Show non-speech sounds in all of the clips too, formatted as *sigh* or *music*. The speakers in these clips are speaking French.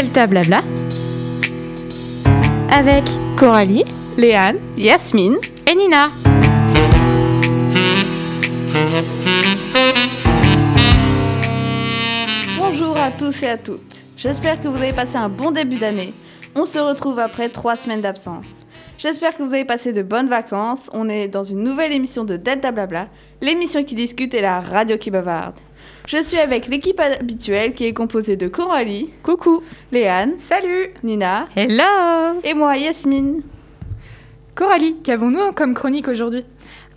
Delta Blabla avec Coralie, Léane Yasmine et Nina. Bonjour à tous et à toutes. J'espère que vous avez passé un bon début d'année. On se retrouve après trois semaines d'absence. J'espère que vous avez passé de bonnes vacances. On est dans une nouvelle émission de Delta Blabla, l'émission qui discute et la radio qui bavarde. Je suis avec l'équipe habituelle qui est composée de Coralie, coucou, Léane, Salut Nina Hello et moi Yasmine. Coralie, qu'avons-nous comme chronique aujourd'hui?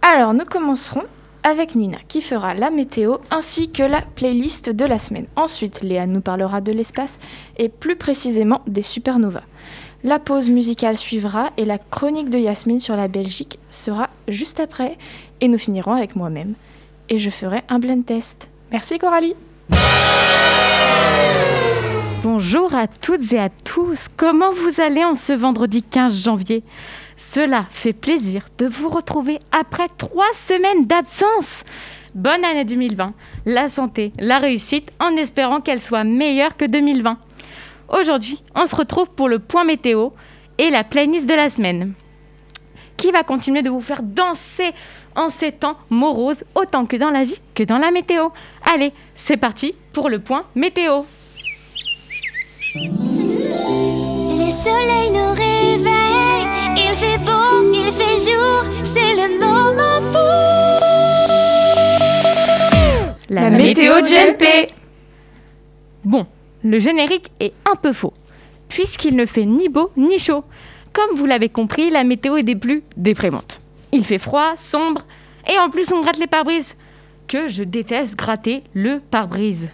Alors nous commencerons avec Nina qui fera la météo ainsi que la playlist de la semaine. Ensuite, Léane nous parlera de l'espace et plus précisément des supernovas. La pause musicale suivra et la chronique de Yasmine sur la Belgique sera juste après. Et nous finirons avec moi-même. Et je ferai un blend test. Merci Coralie Bonjour à toutes et à tous. Comment vous allez en ce vendredi 15 janvier? Cela fait plaisir de vous retrouver après trois semaines d'absence. Bonne année 2020, la santé, la réussite, en espérant qu'elle soit meilleure que 2020. Aujourd'hui, on se retrouve pour le point météo et la playlist de la semaine, qui va continuer de vous faire danser en ces temps moroses, autant que dans la vie que dans la météo? Allez, c'est parti pour le point météo. Le soleil nous réveille, il fait beau, il fait jour, c'est le moment pour La, météo de GLP. Bon, le générique est un peu faux, puisqu'il ne fait ni beau ni chaud. Comme vous l'avez compris, la météo est des plus déprimantes. Il fait froid, sombre, et en plus on gratte les pare-brises. Je déteste gratter le pare-brise.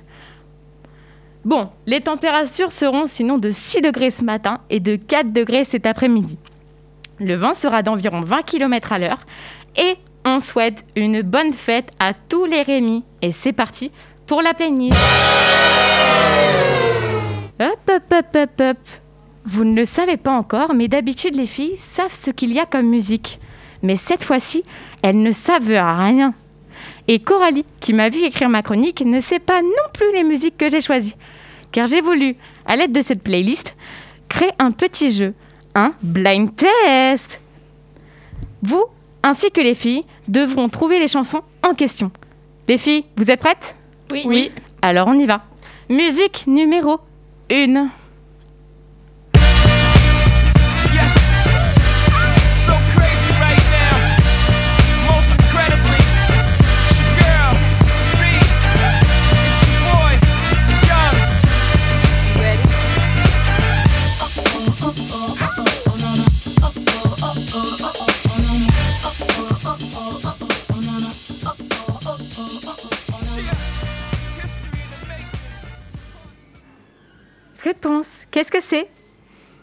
Bon, les températures seront sinon de 6 degrés ce matin et de 4 degrés cet après-midi. Le vent sera d'environ 20 km à l'heure et on souhaite une bonne fête à tous les Rémis. Et c'est parti pour la playlist. Hop, hop, hop, hop, hop. Vous ne le savez pas encore, mais d'habitude les filles savent ce qu'il y a comme musique. Mais cette fois-ci, elles ne savent rien. Et Coralie, qui m'a vu écrire ma chronique, ne sait pas non plus les musiques que j'ai choisies. Car j'ai voulu, à l'aide de cette playlist, créer un petit jeu, un blind test. Vous, ainsi que les filles, devront trouver les chansons en question. Les filles, vous êtes prêtes? Oui. Oui. Alors on y va. Musique numéro 1. Réponse. Qu'est-ce que c'est?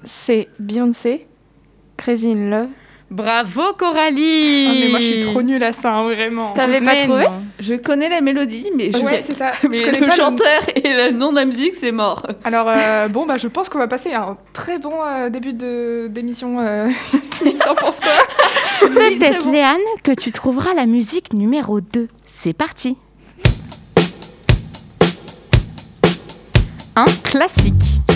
C'est Beyoncé, Crazy in Love. Bravo Coralie Ah mais moi je suis trop nulle à ça, hein, vraiment. T'avais pas trouvé? Non. Je connais la mélodie, mais je Ouais, c'est ça. *laughs* mais je connais le pas chanteur et le nom de la musique, c'est mort. Alors euh, *laughs* bon bah je pense qu'on va passer à un très bon euh, début de d'émission. Euh... *laughs* T'en penses quoi Peut-être Léane que tu trouveras la musique numéro 2. C'est parti. Un classique.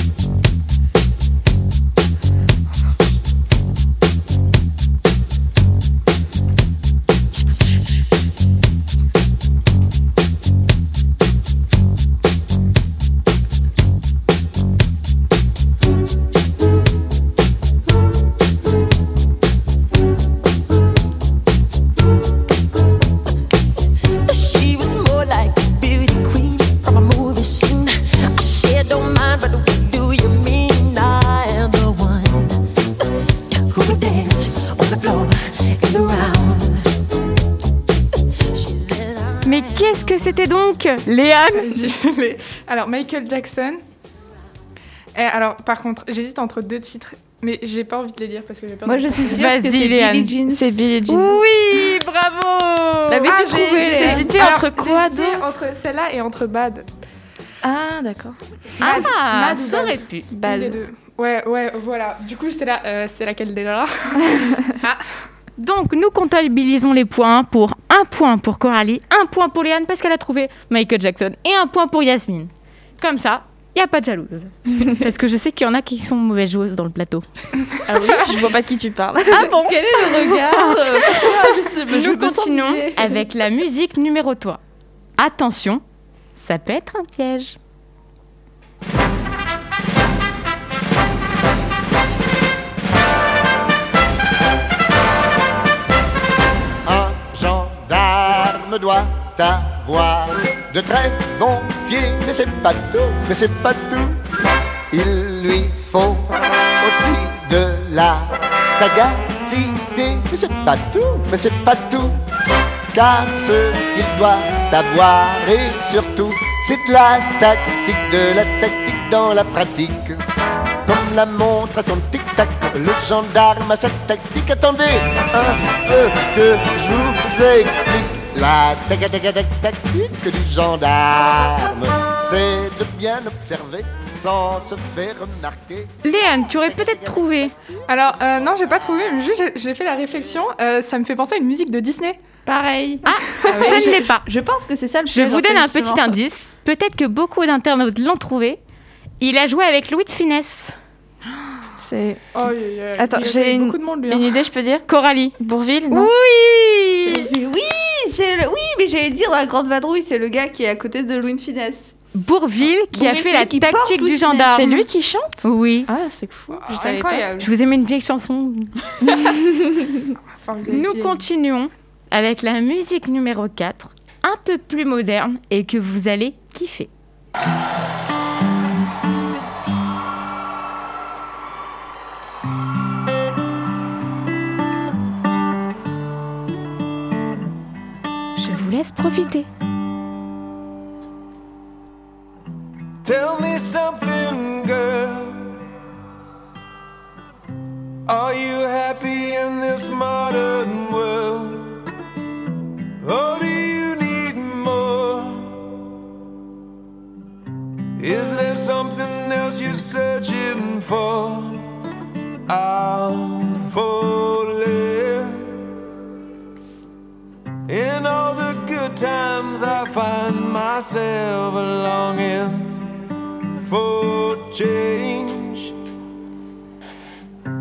Mais qu'est-ce que c'était donc Léane *laughs* Alors Michael Jackson. Et alors par contre j'hésite entre deux titres, mais j'ai pas envie de les dire parce que j'ai peur. Moi, de- je suis sûre Vas-y, que c'est Léane. Billie Jean. C'est Billie Jean. Oui, bravo L'avais-tu Ah, trouvé, entre quoi d'autre Entre celle-là et entre Bad. Ah, d'accord. Ah, Mad ou ça Bad aurait pu. Les deux. Ouais, ouais, voilà. Du coup, j'étais là, euh, c'est laquelle déjà *laughs* Donc, nous comptabilisons les points pour un point pour Coralie, un point pour Léane parce qu'elle a trouvé Michael Jackson et un point pour Yasmine. Comme ça, il n'y a pas de jalouse. *laughs* Parce que je sais qu'il y en a qui sont mauvaises joueuses dans le plateau. Ah oui, je vois pas de qui tu parles. Ah bon *laughs* Quel est le regard pourquoi je sais- mais je Nous continuons avec la musique numéro 3. Attention, ça peut être un piège. Doit avoir de très bons pieds, mais c'est pas tout, mais c'est pas tout. Il lui faut aussi de la sagacité, mais c'est pas tout, mais c'est pas tout. Car ce qu'il doit avoir et surtout, c'est de la tactique, de la tactique dans la pratique. Comme la montre à son tic-tac, le gendarme a sa tactique. Attendez un peu que je vous explique. La tac- tac- tac- tactique du gendarme, c'est de bien observer sans se faire remarquer. Léane, tu aurais peut-être trouvé. Alors, euh, non, j'ai pas trouvé, mais juste j'ai- fait la réflexion. euh, ça me fait penser à une musique de Disney. Pareil. Ah, ce ne l'est pas. Je pense que c'est ça le Je vous donne un justement. petit indice. Peut-être que beaucoup d'internautes l'ont trouvé. Il a joué avec Louis de Finesse. C'est Oh, yeah, yeah. Attends, j'ai une- hein. une idée, je peux dire Coralie. Bourville non Oui Oui, c'est le... oui, mais j'allais dire la grande vadrouille, c'est le gars qui est à côté de Louis de Finesse. Bourville qui a fait la tactique du gendarme. C'est lui qui chante? Oui. Ah, c'est fou. Je savais pas. Je vous ai mis une vieille chanson. *laughs* Nous continuons avec la musique numéro 4, un peu plus moderne et que vous allez kiffer. Je profiter. Tell me something, girl. Are you happy in this modern world? Or do you need more? Is there something else you're searching for? I'm falling. In times, I find myself longing for change.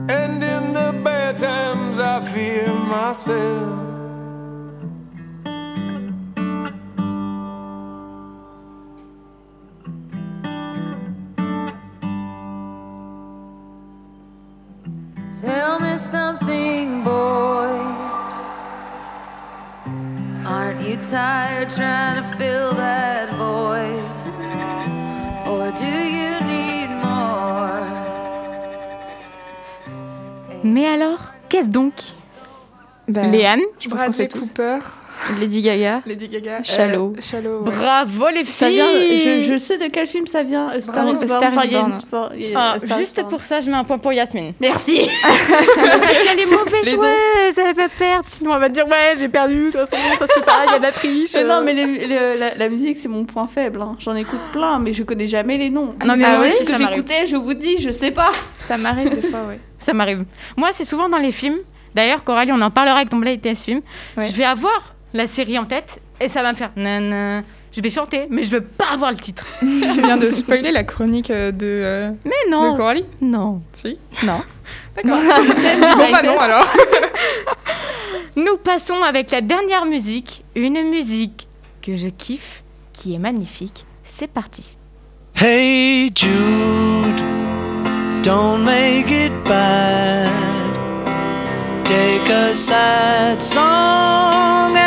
And in the bad times, I fear myself. Tell me something, tired trying to fill that void? Or do you need more? Mais alors, qu'est-ce donc? Léane Je pense qu'on sait tous. Cooper, Lady Gaga. Lady Gaga. Shallow. euh, Shallow. ouais. Bravo les filles Ça vient, je, je sais de quel film ça vient. A Star Bravo. is Born. Enfin, Ah, juste Born. pour ça, je mets un point pour Yasmine. Merci. *laughs* *laughs* Parce qu'elle est mauvaise joueuse, elle va perdre. Sinon, elle va dire Ouais, j'ai perdu, de toute façon, ça se fait pas, il y a de la triche. Mais non, mais les- les- la, la musique, c'est mon point faible. hein. J'en écoute plein, mais je connais jamais les noms. Non, mais ah ce que j'écoutais, je vous dis, je sais pas. Ça m'arrive des fois, ouais. Ça m'arrive. Moi, c'est souvent dans les films. D'ailleurs, Coralie, on en parlera avec ton Blind Test Film. Ouais. Je vais avoir la série en tête et ça va me faire nana. Je vais chanter, mais je veux pas avoir le titre. *laughs* tu viens de spoiler la chronique euh, de, euh, Mais de non, Coralie non, Si. non. D'accord. *laughs* *laughs* bon, bah non alors. Nous passons avec la dernière musique, une musique que je kiffe, qui est magnifique. C'est parti. Hey Jude, don't make it bad. Take a sad song and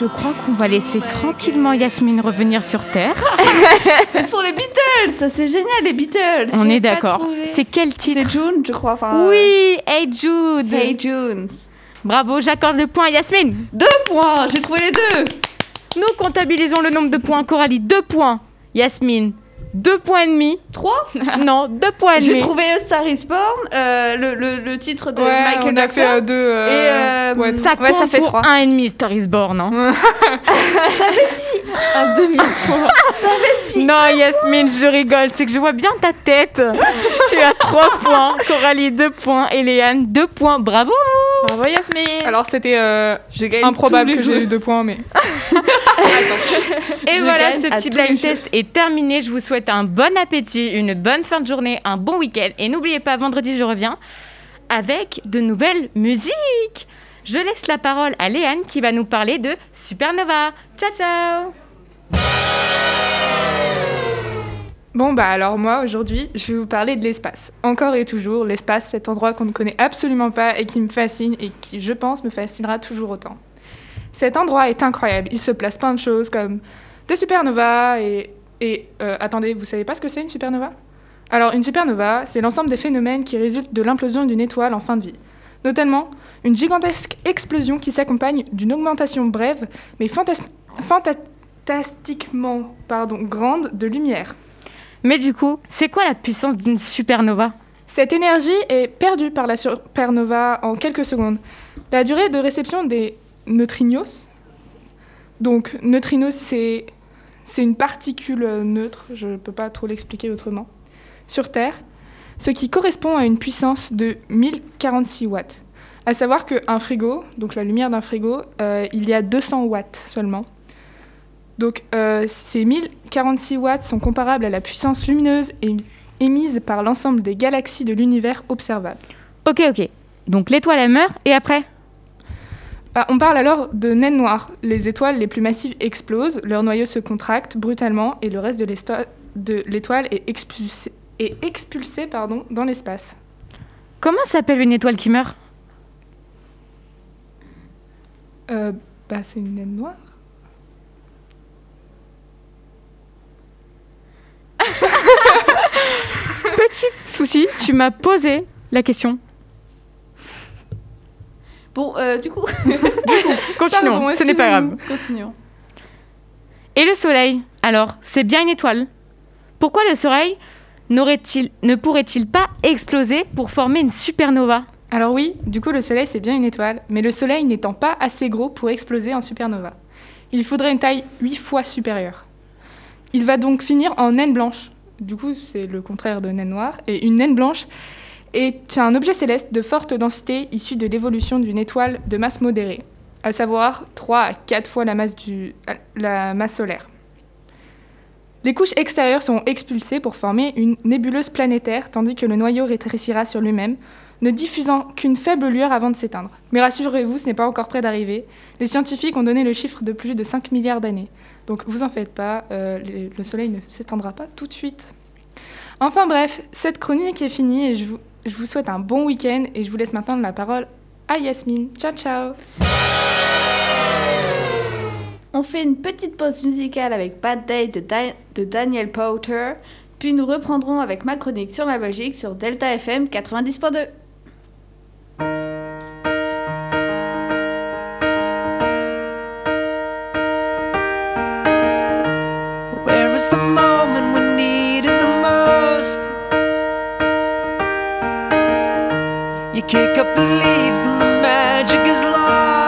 Je crois qu'on va laisser tranquillement Yasmine revenir sur Terre. *laughs* Ce sont les Beatles, ça c'est génial, les Beatles. On est d'accord. C'est quel titre C'est June, je crois. Enfin, Oui, Hey Jude. euh, Hey June. Bravo, j'accorde le point à Yasmine. Deux points, j'ai trouvé les deux. Nous comptabilisons le nombre de points. Coralie, 2 points. Yasmine, 2 points et demi. Trois *laughs* Non, 2 points et J'ai demi. trouvé A Star is Born, euh, le, le, le titre de Ouais, Michael on a Jackson. fait euh, deux. euh, Et, euh, ouais, Ça Ouais, ça fait trois. un et demi, Star is Born. hein. Un demi-point. *laughs* non, Yasmine, je rigole. C'est que je vois bien ta tête. tu as 3 points. Coralie, 2 points. Et Léane, 2 points. Bravo. Bravo Yasmine. Alors c'était euh, improbable que j'ai eu deux points, mais *laughs* Et Je voilà, ce petit blind test est terminé. Je vous souhaite un bon appétit, une bonne fin de journée, un bon week-end. Et n'oubliez pas, vendredi, je reviens avec de nouvelles musiques. Je laisse la parole à Léane qui va nous parler de Supernova. Ciao, ciao Bon bah alors moi aujourd'hui je vais vous parler de l'espace. Encore et toujours, l'espace, cet endroit qu'on ne connaît absolument pas et qui me fascine et qui je pense me fascinera toujours autant. Cet endroit est incroyable, il se place plein de choses comme des supernovas et... et euh, attendez, vous savez pas ce que c'est une supernova? Alors une supernova, c'est l'ensemble des phénomènes qui résultent de l'implosion d'une étoile en fin de vie. Notamment une gigantesque explosion qui s'accompagne d'une augmentation brève mais fantas- fantastiquement pardon, grande de lumière. Mais du coup, c'est quoi la puissance d'une supernova? Cette énergie est perdue par la supernova en quelques secondes. La durée de réception des neutrinos, donc neutrinos c'est c'est une particule euh, neutre, je ne peux pas trop l'expliquer autrement, sur Terre, ce qui correspond à une puissance de 1046 watts. À savoir qu'un frigo, donc la lumière d'un frigo, euh, il y a 200 watts seulement. Donc euh, ces 1046 watts sont comparables à la puissance lumineuse émi- émise par l'ensemble des galaxies de l'univers observable. Ok, ok. Donc l'étoile, elle meurt et après? On parle alors de naine noire. Les étoiles les plus massives explosent, leur noyau se contracte brutalement et le reste de l'étoile est expulsé, est expulsé pardon, dans l'espace. Comment s'appelle une étoile qui meurt? Euh, bah, c'est une naine noire. *laughs* Petit souci, tu m'as posé la question. Bon, euh, du coup, *laughs* Continuons, Pardon, ce n'est pas grave. continuons. Et le soleil Alors, c'est bien une étoile. Pourquoi le soleil n'aurait-il, ne pourrait-il pas exploser pour former une supernova? Alors oui, du coup le Soleil c'est bien une étoile, mais le Soleil n'étant pas assez gros pour exploser en supernova. Il faudrait une taille 8 fois supérieure. Il va donc finir en naine blanche. Du coup c'est le contraire de naine noire. Et une naine blanche est un objet céleste de forte densité issu de l'évolution d'une étoile de masse modérée, à savoir 3 à 4 fois la masse, solaire. Les couches extérieures sont expulsées pour former une nébuleuse planétaire, tandis que le noyau rétrécira sur lui-même, ne diffusant qu'une faible lueur avant de s'éteindre. Mais rassurez-vous, ce n'est pas encore près d'arriver. Les scientifiques ont donné le chiffre de plus de 5 milliards d'années. Donc vous en faites pas, euh, le Soleil ne s'éteindra pas tout de suite. Enfin bref, cette chronique est finie et je vous, je vous souhaite un bon week-end et je vous laisse maintenant la parole à Yasmine. Ciao ciao On fait une petite pause musicale avec Bad Day de, de Daniel Powter, puis nous reprendrons avec ma chronique sur la Belgique sur Delta FM 90.2. kick up the leaves and the magic is lost.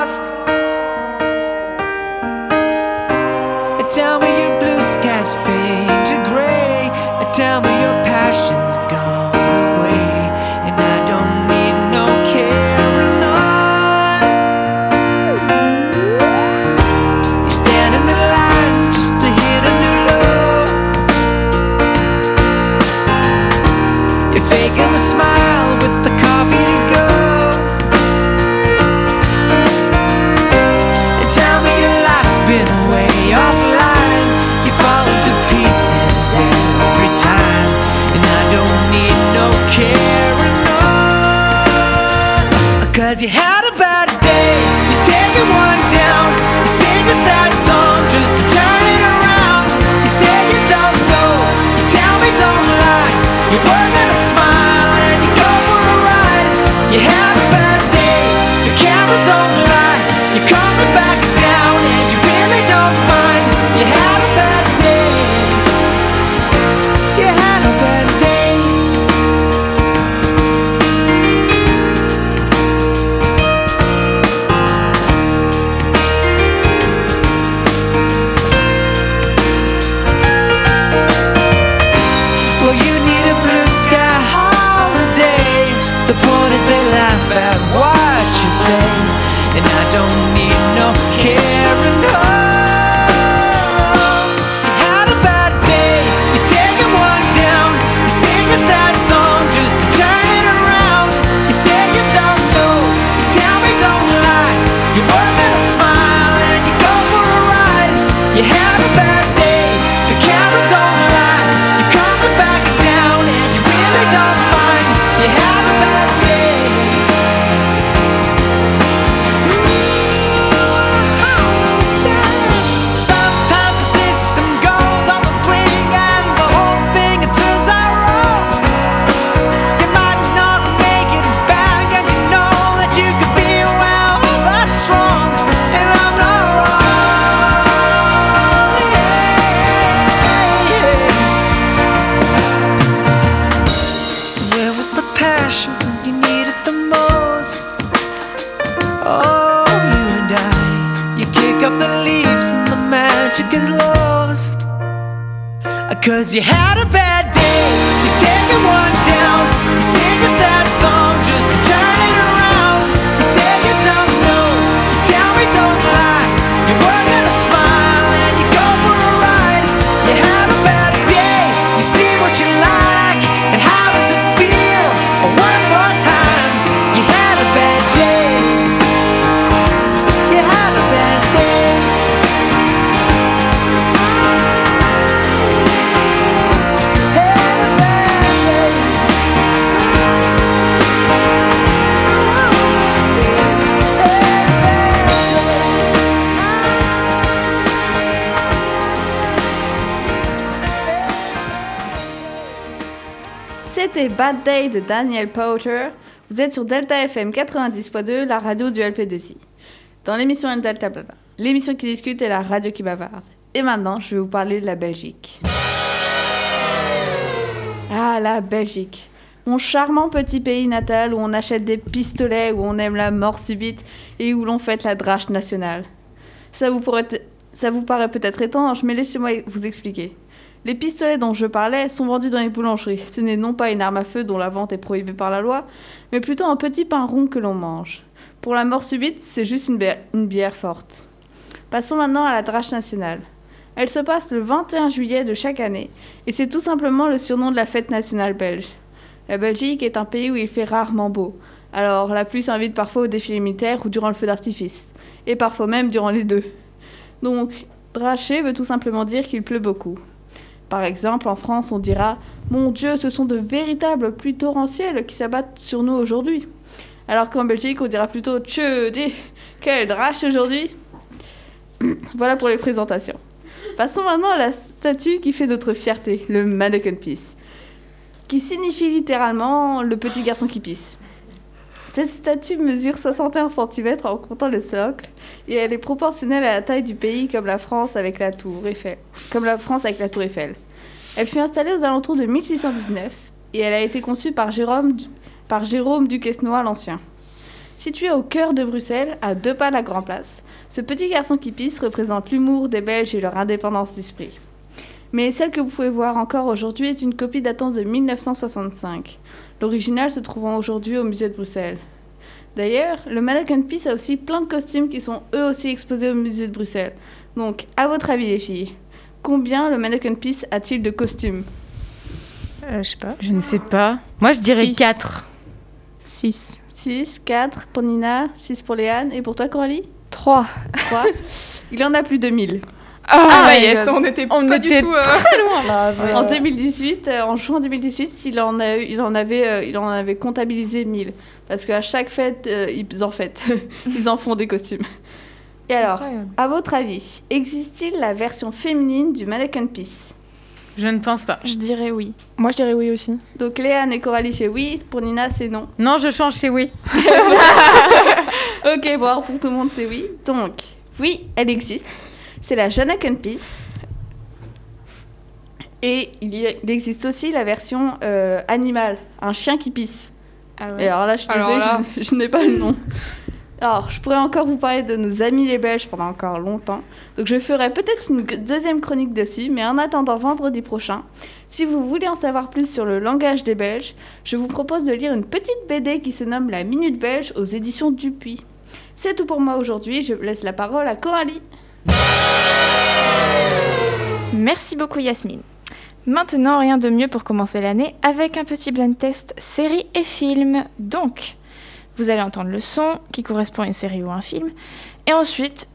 Bad Day de Daniel Powter. Vous êtes sur Delta FM 90.2, la radio du LP2C. Dans l'émission El Delta Blabla, l'émission qui discute et la radio qui bavarde. Et maintenant, je vais vous parler de la Belgique. Ah, la Belgique. Mon charmant petit pays natal où on achète des pistolets, où on aime la mort subite et où l'on fête la drache nationale. Ça vous, pourrait ça vous paraît peut-être étrange, mais laissez-moi vous expliquer. Les pistolets dont je parlais sont vendus dans les boulangeries. Ce n'est non pas une arme à feu dont la vente est prohibée par la loi, mais plutôt un petit pain rond que l'on mange. Pour la mort subite, c'est juste une bière, forte. Passons maintenant à la drache nationale. Elle se passe le 21 juillet de chaque année, et c'est tout simplement le surnom de la fête nationale belge. La Belgique est un pays où il fait rarement beau, alors la pluie s'invite parfois au défilé militaire ou durant le feu d'artifice, et parfois même durant les deux. Donc, dracher veut tout simplement dire qu'il pleut beaucoup. Par exemple, en France, on dira Mon Dieu, ce sont de véritables pluies torrentielles qui s'abattent sur nous aujourd'hui. Alors qu'en Belgique, on dira plutôt Tcheu, quelle drache aujourd'hui *clears throat* Voilà pour les présentations. Passons maintenant à la statue qui fait notre fierté, le Mannequin Peace, qui signifie littéralement le petit garçon qui pisse. Cette statue mesure 61 cm en comptant le socle et elle est proportionnelle à la taille du pays comme la France avec la tour Eiffel. Elle fut installée aux alentours de 1619 et elle a été conçue par Jérôme, par Jérôme Duquesnoy l'Ancien. Située au cœur de Bruxelles, à deux pas de la Grand Place, ce petit garçon qui pisse représente l'humour des Belges et leur indépendance d'esprit. Mais celle que vous pouvez voir encore aujourd'hui est une copie datant de 1965, l'original se trouvant aujourd'hui au musée de Bruxelles. D'ailleurs, le Mannequin Peace a aussi plein de costumes qui sont eux aussi exposés au musée de Bruxelles. Donc, à votre avis les filles, combien le Mannequin Peace a-t-il de costumes? Euh, je sais pas. Je ne sais pas. Moi, je dirais Six. 4. 6. 6, 4 pour Nina, 6 pour Léane, et pour toi Coralie? 3. 3. Il en a plus de 1000. Ah, my yes, God. on était On pas était du tout. euh, *laughs* En 2018, euh, en juin 2018, il en, a, eu- il en, avait, euh, il en avait comptabilisé 1000. Parce qu'à chaque fête, euh, ils en fêtent. *laughs* ils en font des costumes. Et alors, incroyable. à votre avis, existe-t-il la version féminine du Mannequin Peace Je ne pense pas. Je dirais oui. Moi, je dirais oui aussi. Donc Léane et Coralie, c'est oui. Pour Nina, c'est non. *laughs* Non, je change chez oui. Ok, bon, alors pour tout le monde, c'est oui. Donc, oui, elle existe. C'est la Janakin Peace. Et il, y a- il existe aussi la version euh, animale, un chien qui pisse. Ah Et alors là, je suis désolée, là. je, je n'ai pas le nom. Alors, je pourrais encore vous parler de nos amis les Belges pendant encore longtemps. Donc, je ferai peut-être une deuxième chronique dessus, mais en attendant vendredi prochain, si vous voulez en savoir plus sur le langage des Belges, je vous propose de lire une petite BD qui se nomme La Minute Belge aux éditions Dupuis. C'est tout pour moi aujourd'hui, je laisse la parole à Coralie. Merci beaucoup Yasmine. Maintenant, rien de mieux pour commencer l'année avec un petit blind test série et film. Donc, vous allez entendre le son qui correspond à une série ou un film, et ensuite,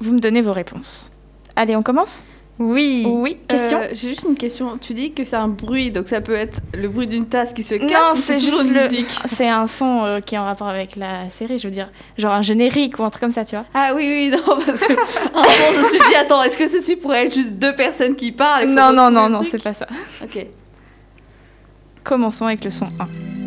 vous me donnez vos réponses. Allez, on commence? Oui. Oui, question Euh, J'ai juste une question. Tu dis que c'est un bruit, donc ça peut être le bruit d'une tasse qui se casse Non, c'est juste une le- musique? *laughs* C'est un son euh, qui est en rapport avec la série, je veux dire, genre un générique ou un truc comme ça, tu vois. Ah oui, oui, non, parce que *laughs* un je me suis dit, attends, est-ce que ceci pourrait être juste deux personnes qui parlent Non, non, non, non, c'est pas ça. Ok. Commençons avec le son 1.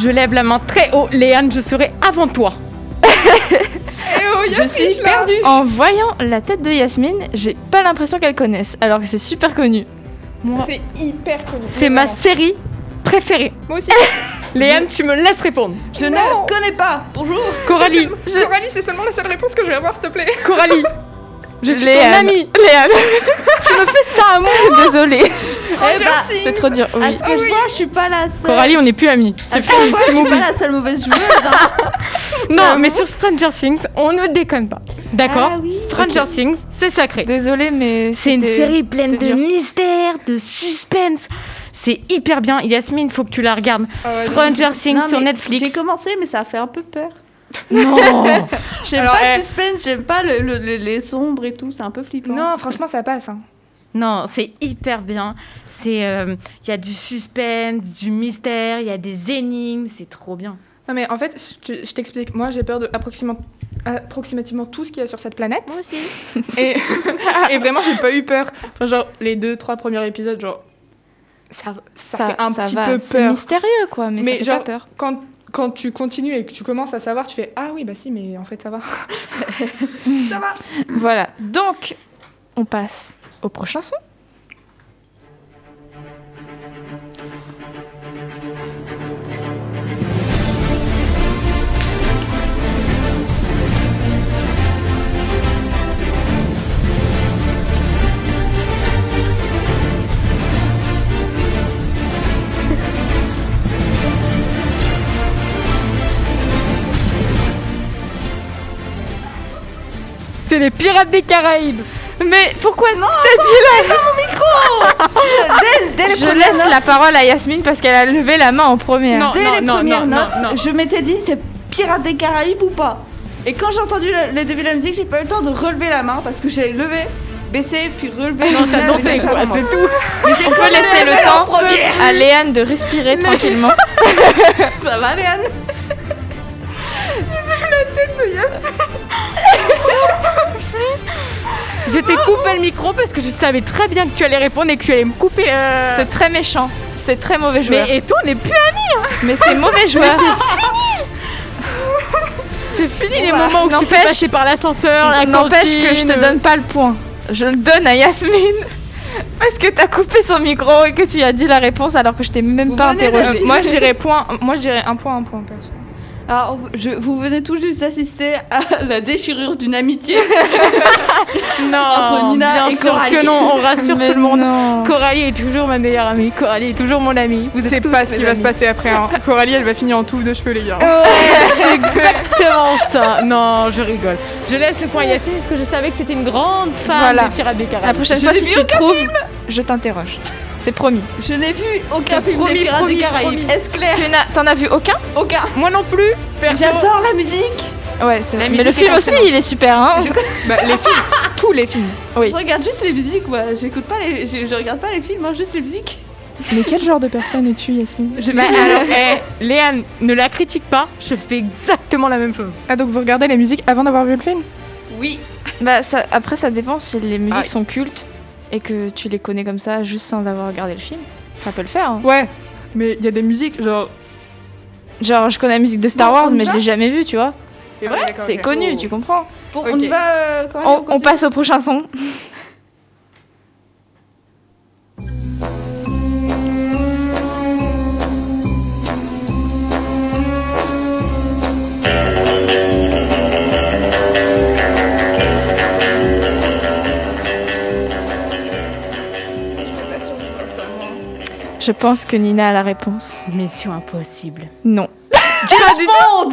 Je lève la main très haut. Léane, je serai avant toi. Je suis perdue. En voyant la tête de Yasmine, j'ai pas l'impression qu'elle connaisse, alors que c'est super connu. Moi, C'est hyper connu. c'est ma série préférée. Moi aussi. *laughs* Léane, tu me laisses répondre. Je ne connais pas. Bonjour. Coralie, Coralie, c'est seulement la seule réponse que je vais avoir, s'il te plaît. Coralie, *laughs* je suis Léane. ton amie. Léane, *laughs* Tu me fais ça à moi. *laughs* désolée. Eh bah, C'est trop dur. à Oui. ce que je vois, je suis pas la seule. Coralie, on n'est plus amis. à C'est ce que je fini. vois, je suis pas la seule mauvaise joueuse. hein. *laughs* Non, mais sur Stranger Things, on ne déconne pas. D'accord Ah oui. Stranger Things, c'est sacré. Désolée, mais C'est une c'était- série pleine de c'était dur. mystères, de suspense. C'est hyper bien. Yasmine, faut que tu la regardes. Stranger Things Non, sur mais Netflix. J'ai commencé, mais ça a fait un peu peur. Non *laughs* J'aime pas eh. le suspense, j'aime pas le, le- le- les sombres et tout, c'est un peu flippant. Non, franchement, ça passe. hein. Non, c'est hyper bien. C'est, euh, il y a du suspense, du mystère, il y a des énigmes, c'est trop bien. Non, mais en fait, je te- je t'explique. Moi, j'ai peur de approximativement, approximativement tout ce qu'il y a sur cette planète. Moi aussi. *laughs* Et, *laughs* et vraiment, j'ai pas eu peur. Enfin, genre, les deux, trois premiers épisodes, genre, ça, ça, fait un ça petit va. peu C'est peur. mystérieux, quoi, mais, Mais ça fait genre- pas peur. Quand, quand tu continues et que tu commences à savoir, tu fais Ah oui, bah si, mais en fait, ça va. *laughs* ça va. Voilà. Donc, on passe au prochain son. C'est les Pirates des Caraïbes. Mais pourquoi non T'as dit là *laughs* Dès les Je premières laisse notes- la parole à Yasmine parce qu'elle a levé la main en première. Non. Dès les premières non, notes, non. je m'étais dit c'est Pirates des Caraïbes ou pas? Et quand j'ai entendu le, le début de la musique, j'ai pas eu le temps de relever la main parce que j'ai levé, baissé, puis relevé. Non, t'as dansé quoi, c'est tout. On peut laisser le temps à Léane de respirer tranquillement. *laughs* Ça va, Léane? *laughs* *laughs* Je t'ai coupé le micro parce que je savais très bien que tu allais répondre et que tu allais me couper. euh, C'est très méchant. C'est très mauvais joueur. Mais et toi, on n'est plus Mais c'est *laughs* mauvais joueur. C'est fini les Ouais. moments où tu fais N'empêche- passer par l'ascenseur, la N'empêche que je te donne pas le point. Je le donne à Yasmine. *laughs* Parce que t'as coupé son micro et que tu as dit la réponse alors que je t'ai même Vous pas venez de- interrogé. Euh, moi, je dirais point. Moi, je dirais un point, un point, perso. Alors, je, vous venez tout juste d'assister à la déchirure d'une amitié. *laughs* Non, Entre Nina bien et sûr Coralie. que non, on rassure tout le monde. non. Coralie est toujours ma meilleure amie. Coralie est toujours mon amie. Vous tous pas ce qui va se passer après. hein. Coralie, elle va finir en touffe de cheveux, les gars. *laughs* C'est exactement ça. Non, je rigole. Je laisse le point à Yasmine parce que je savais que c'était une grande fan Voilà. des Pirates des La Caraïbes. prochaine Je fois, si tu trouves, je t'interroge. C'est promis. Je n'ai vu aucun film promis, des Pirates promis, des Caraïbes. promis. Est-ce clair Tu n'as- T'en as vu aucun Aucun. Moi non plus. Perso. J'adore la musique. Ouais, c'est vrai. La Mais le film aussi, il est super, hein *laughs* Bah, les films, tous les films. Oui. Je regarde juste les musiques, moi. J'écoute pas les, je, je regarde pas les films, hein, juste les musiques. Mais quel genre de personne es-tu, Yasmine Bah, *laughs* alors, eh, Léane, ne la critique pas. Je fais exactement la même chose. Ah, donc vous regardez les musiques avant d'avoir vu le film Oui. Bah, ça, après, ça dépend si les musiques Ah. sont cultes et que tu les connais comme ça juste sans avoir regardé le film. Ça peut le faire. hein. Ouais, mais il y a des musiques, genre. Genre, je connais la musique de Star Wars, mais je l'ai jamais vue, tu vois. C'est vrai C'est connu, tu comprends. Bon, on va. euh, quand même, On, passe au prochain son. Je pense que Nina a la réponse. Mission impossible. Non. *laughs* James Bond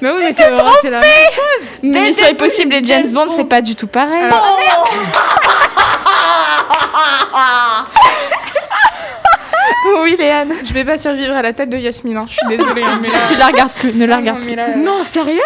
Mais oui, mais c'est vrai, c'est la même chose. Mais Mission Impossible et James Bond, c'est pas du tout pareil. *laughs* oui, Léane. Je vais pas survivre à la tête de Yasmine, hein. je suis désolée. hein, mais là- Tu la regardes plus, ne la Ah, regarde non, plus. Non, sérieux?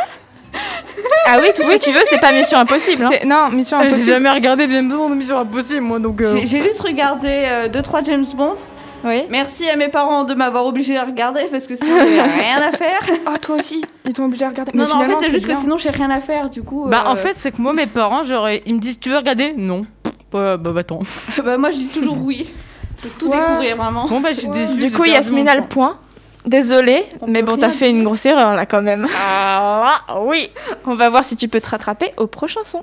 Ah oui, tout ce que tu veux, c'est pas Mission Impossible. hein. C'est- Non, Mission Ah, J'ai Impossible. jamais regardé James Bond Mission Impossible, moi, donc. euh, J'ai j'ai juste regardé 2-3 James Bond. Oui. Merci à mes parents de m'avoir obligé à regarder parce que sinon j'avais *laughs* rien à faire. Ah, toi aussi Ils t'ont obligé à regarder. Non, Mais non, en finalement, fait, c'est juste que bien. sinon j'ai rien à faire du coup. Bah, euh, en fait, c'est que moi, mes parents, genre, ils me disent Tu veux regarder? Non. Bah, bah, bah, attends. *laughs* bah, moi je dis toujours oui. Pour tout Ouais. découvrir vraiment. Bon, bah, je suis déçue. Du j'ai coup, perdu Yasmine mon a le point. Désolée, On mais peut bon, t'as fait une grosse erreur là quand même. Ah, oui. On va voir si tu peux te rattraper au prochain son.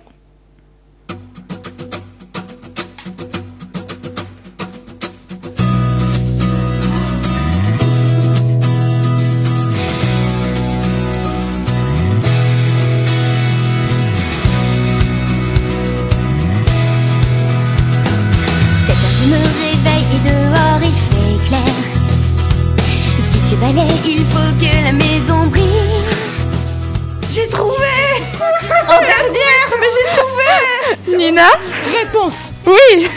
Balai, il faut que la maison brille. J'ai trouvé *laughs* En dernière, mais j'ai trouvé Nina Réponse Oui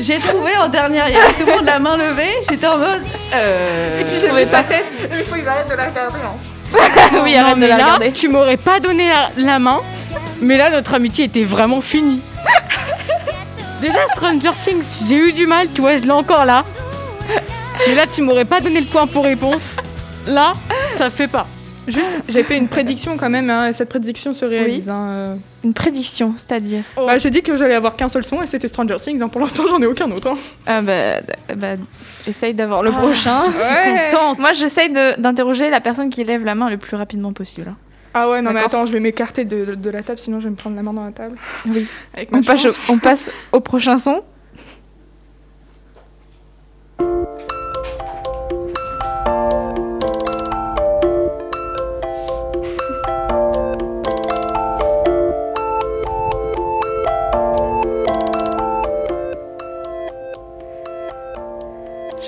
J'ai trouvé en dernière, il y avait tout le monde la main levée, j'étais en mode... Euh... Et puis j'ai vu sa tête. Il faut qu'ils arrêtent de la regarder. Hein. *laughs* Oui, Non, arrête de mais la là, regarder. tu m'aurais pas donné la, la main, mais là, notre amitié était vraiment finie. *laughs* Déjà, Stranger Things, j'ai eu du mal, tu vois, je l'ai encore là. Mais là, tu m'aurais pas donné le point pour réponse. Là, ça fait pas. Juste, j'ai fait une prédiction quand même, hein, et cette prédiction se réalise. hein, euh. Une prédiction, c'est-à-dire Bah, j'ai dit que j'allais avoir qu'un seul son et c'était Stranger Things. hein. Pour l'instant, j'en ai aucun autre. Ah bah, bah, essaye d'avoir le prochain. Ouais. contente. Moi, j'essaye d'interroger la personne qui lève la main le plus rapidement possible. Ah ouais, non mais attends, je vais m'écarter de, de- de la table, sinon je vais me prendre la main dans la table. Oui. Avec ma On passe, on passe au prochain son.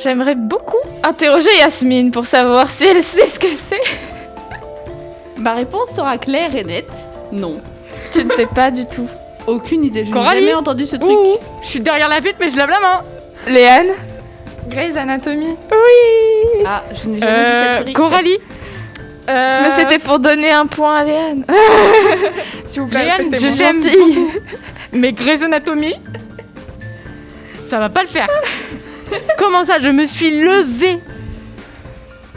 J'aimerais beaucoup interroger Yasmine pour savoir si elle sait ce que c'est. Ma réponse sera claire et nette. Non. Tu ne sais pas du tout. Aucune idée, je n'ai jamais entendu ce truc. Ouh, je suis derrière la vitre, mais je lève la main. Léane Grey's Anatomy. Ah, je n'ai jamais vu cette Euh, série. Coralie. Euh, Mais c'était pour donner un point à Léane. *laughs* S'il vous plaît, Léane, je beaucoup. Mais Grey's Anatomy, ça va pas le faire. Comment ça Je me suis levée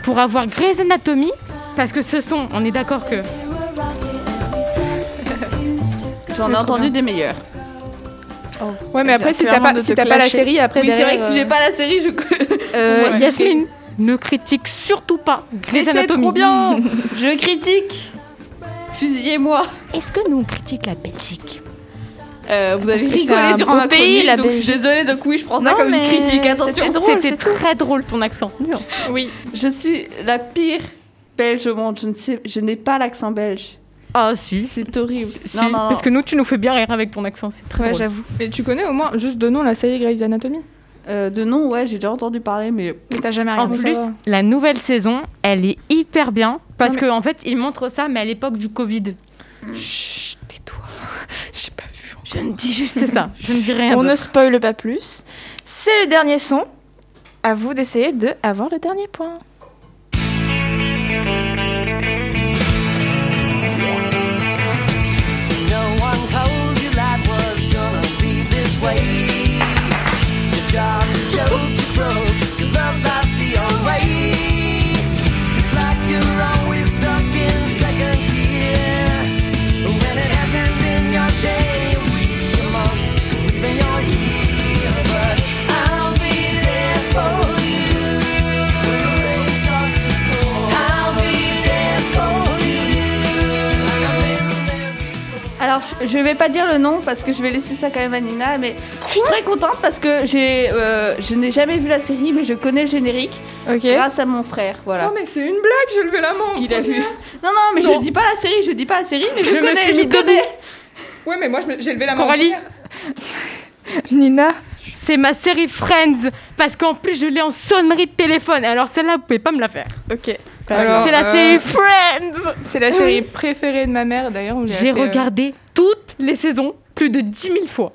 pour avoir Grey's Anatomy parce que ce son, on est d'accord que *laughs* J'en ai entendu des meilleurs. Ouais, mais après, si t'as pas, de si te t'as pas la série, après Oui, c'est vrai que si j'ai euh, pas la série, je. Euh, *laughs* Ouais. Yasmine ne critique surtout pas Grey's c'est Anatomy. trop bien *laughs* Je critique Fusillez-moi Est-ce que nous on critique la Belgique? Euh, Vous avez rigolé durant ma pays, chronique, la donc je suis désolée, donc oui, je prends ça Non, comme une critique, c'était attention. drôle, C'était tout. très drôle ton accent. Nuance. Oui. Je suis la pire belge au monde, je ne sais, je n'ai pas l'accent belge. Ah si. C'est horrible. Si, non, non, non. parce que nous tu nous fais bien rire avec ton accent, c'est très Ouais, drôle. j'avoue. Mais tu connais au moins juste de nom la série Grey's Anatomy? Euh, de nom, ouais, j'ai déjà entendu parler, mais Mais t'as jamais En regardé. plus, la nouvelle saison, elle est hyper bien parce Non, mais- que en fait, ils montrent ça, mais à l'époque du Covid. Chut, tais-toi. *laughs* J'ai pas. Je ne dis juste ça. Je ne dis rien. On ne spoile pas plus. C'est le dernier son. À vous d'essayer de avoir le dernier point. No one told you life was gonna be this way. Je- vais pas dire le nom parce que je vais laisser ça quand même à Nina, mais je suis très contente parce que j'ai, euh, je n'ai jamais vu la série, mais je connais le générique Ok. grâce à mon frère, voilà. Non, mais c'est une blague, j'ai levé la main. en Il a vu. première. Non, non, mais Non. je dis pas la série, je dis pas la série, mais je, Je me connais, suis je mis connais. Ouais, mais moi je me- j'ai levé la main. en Coralie première. Nina. C'est ma série Friends parce qu'en plus je l'ai en sonnerie de téléphone. Alors celle-là, vous pouvez pas me la faire. Ok. Alors, c'est la euh, série Friends. C'est la série préférée de ma mère d'ailleurs. J'ai fait, euh, regardé toutes les saisons plus de 10 000 fois.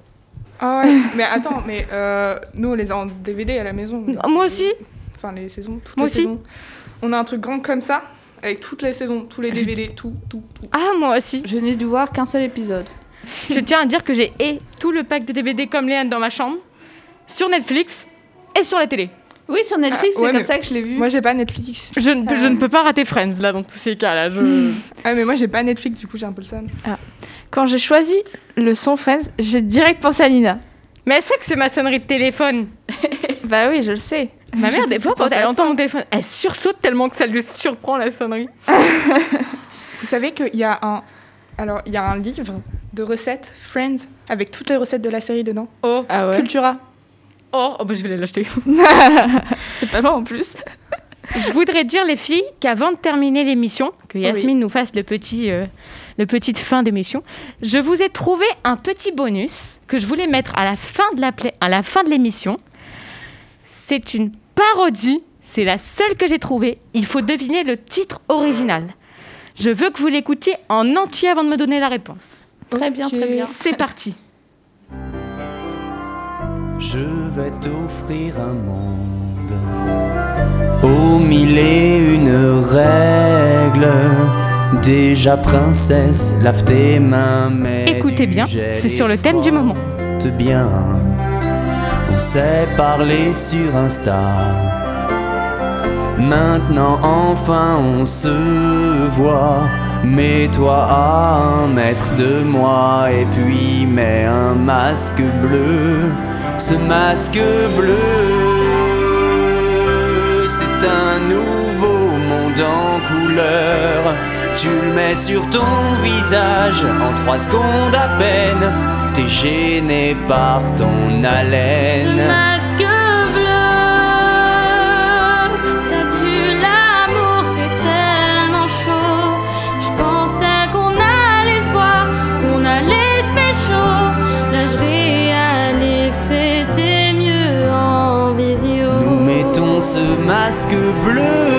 Ah ouais, *laughs* mais attends, mais euh, nous on les a en DVD à la maison. Moi aussi. Enfin, les saisons, toutes Moi les aussi. saisons. On a un truc grand comme ça, avec toutes les saisons, tous les DVD, tout, tout, tout. Ah moi aussi. Je n'ai dû voir qu'un seul épisode. Je tiens à dire que j'ai et tout le pack de DVD comme Léane dans ma chambre, sur Netflix et sur la télé. Oui, sur Netflix, Ah, ouais, c'est comme ça que je l'ai vu. Moi j'ai pas Netflix. Je ne, peux- je ne peux pas rater Friends là dans tous ces cas là. Je... *laughs* Ah, mais moi j'ai pas Netflix, du coup j'ai un peu le seum. Quand j'ai choisi le son Friends, j'ai direct pensé à Nina. Mais elle sait que c'est ma sonnerie de téléphone. *laughs* Bah oui, je le sais. Ma mère, *laughs* des fois, quand elle entend mon téléphone, elle sursaute tellement que ça lui surprend la sonnerie. *laughs* Vous savez qu'il y a un. Alors, il y a un livre de recettes, Friends, avec toutes les recettes de la série dedans. Oh, Ah ouais. Cultura. oh, oh, bah, je vais l'acheter. C'est pas moi en plus. Je voudrais dire, les filles, qu'avant de terminer l'émission, que Yasmine nous fasse le petit, euh, le petite fin d'émission, je vous ai trouvé un petit bonus que je voulais mettre à la fin de la pla- à la fin de l'émission. C'est une parodie C'est la seule que j'ai trouvée. Il faut deviner le titre original. Je veux que vous l'écoutiez en entier avant de me donner la réponse. Très bien, très bien. C'est parti. Je vais t'offrir un monde aux mille et une règles. Déjà princesse, lave tes mains, mais Écoutez bien, c'est sur le thème du moment. bien. On s'est parlé sur Insta. Maintenant enfin on se voit. Mets-toi à un mètre de moi et puis mets un masque bleu. Ce masque bleu, c'est un nouveau monde en couleur. Tu le mets sur ton visage en trois secondes à peine. T'es gêné par ton haleine. masque bleu, ça tue l'amour, c'est tellement chaud. Je pensais qu'on allait se voir, qu'on allait se pécho. Là, je réalise que c'était mieux en visio. Nous mettons ce masque bleu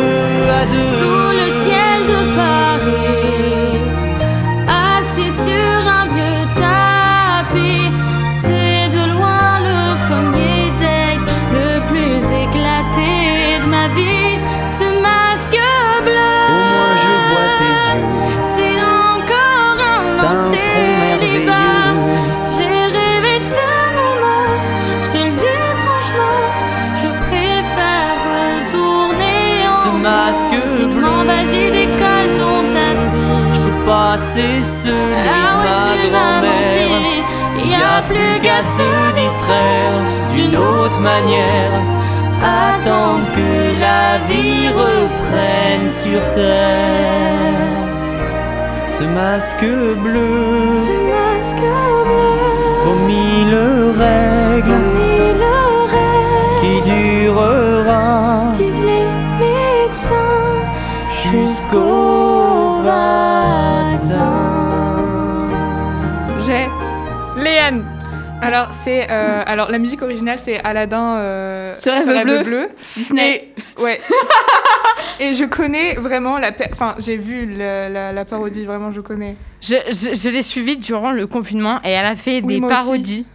plus qu'à se distraire d'une autre manière. Attendre que la vie reprenne sur terre. Ce masque bleu Ce masque bleu, aux mille règles mille rêves, qui durera disent les médecins. jusqu'au vaccin. Alors, c'est, euh, alors la musique originale, c'est Aladdin euh, Ce rêve bleu. Disney. Et, ouais. *laughs* Et je connais vraiment la. Enfin, j'ai vu la, la- la parodie, vraiment, je connais. Je, je- je l'ai suivie durant le confinement et elle a fait Oui, des parodies.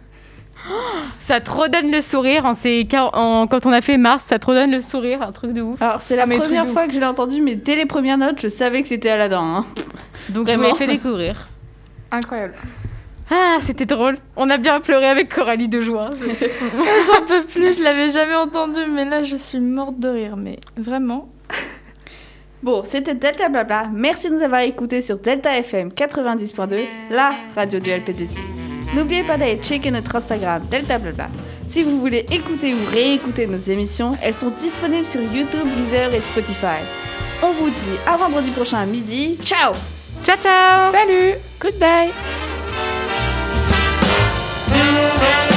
Oh, *gasps* ça te redonne le sourire en ces en- quand on a fait Mars, ça te redonne le sourire, un truc de ouf. Alors, c'est la Ah, mais première fois que je l'ai entendu, mais dès les premières notes, je savais que c'était Aladdin. hein. Donc je Vraiment. vous l'ai fait découvrir. Incroyable. Ah, c'était drôle. On a bien pleuré avec Coralie de joie. Je- *laughs* J'en peux plus, je l'avais jamais entendu, mais là je suis morte de rire, mais vraiment. Bon, c'était Delta Blabla. Merci de nous avoir écoutés sur Delta FM 90.2, la radio du LP2I. N'oubliez pas d'aller checker notre Instagram Delta Blabla. Si vous voulez écouter ou réécouter nos émissions, elles sont disponibles sur YouTube, Deezer et Spotify. On vous dit à vendredi prochain à midi. Ciao Ciao ciao Salut Goodbye Thank you.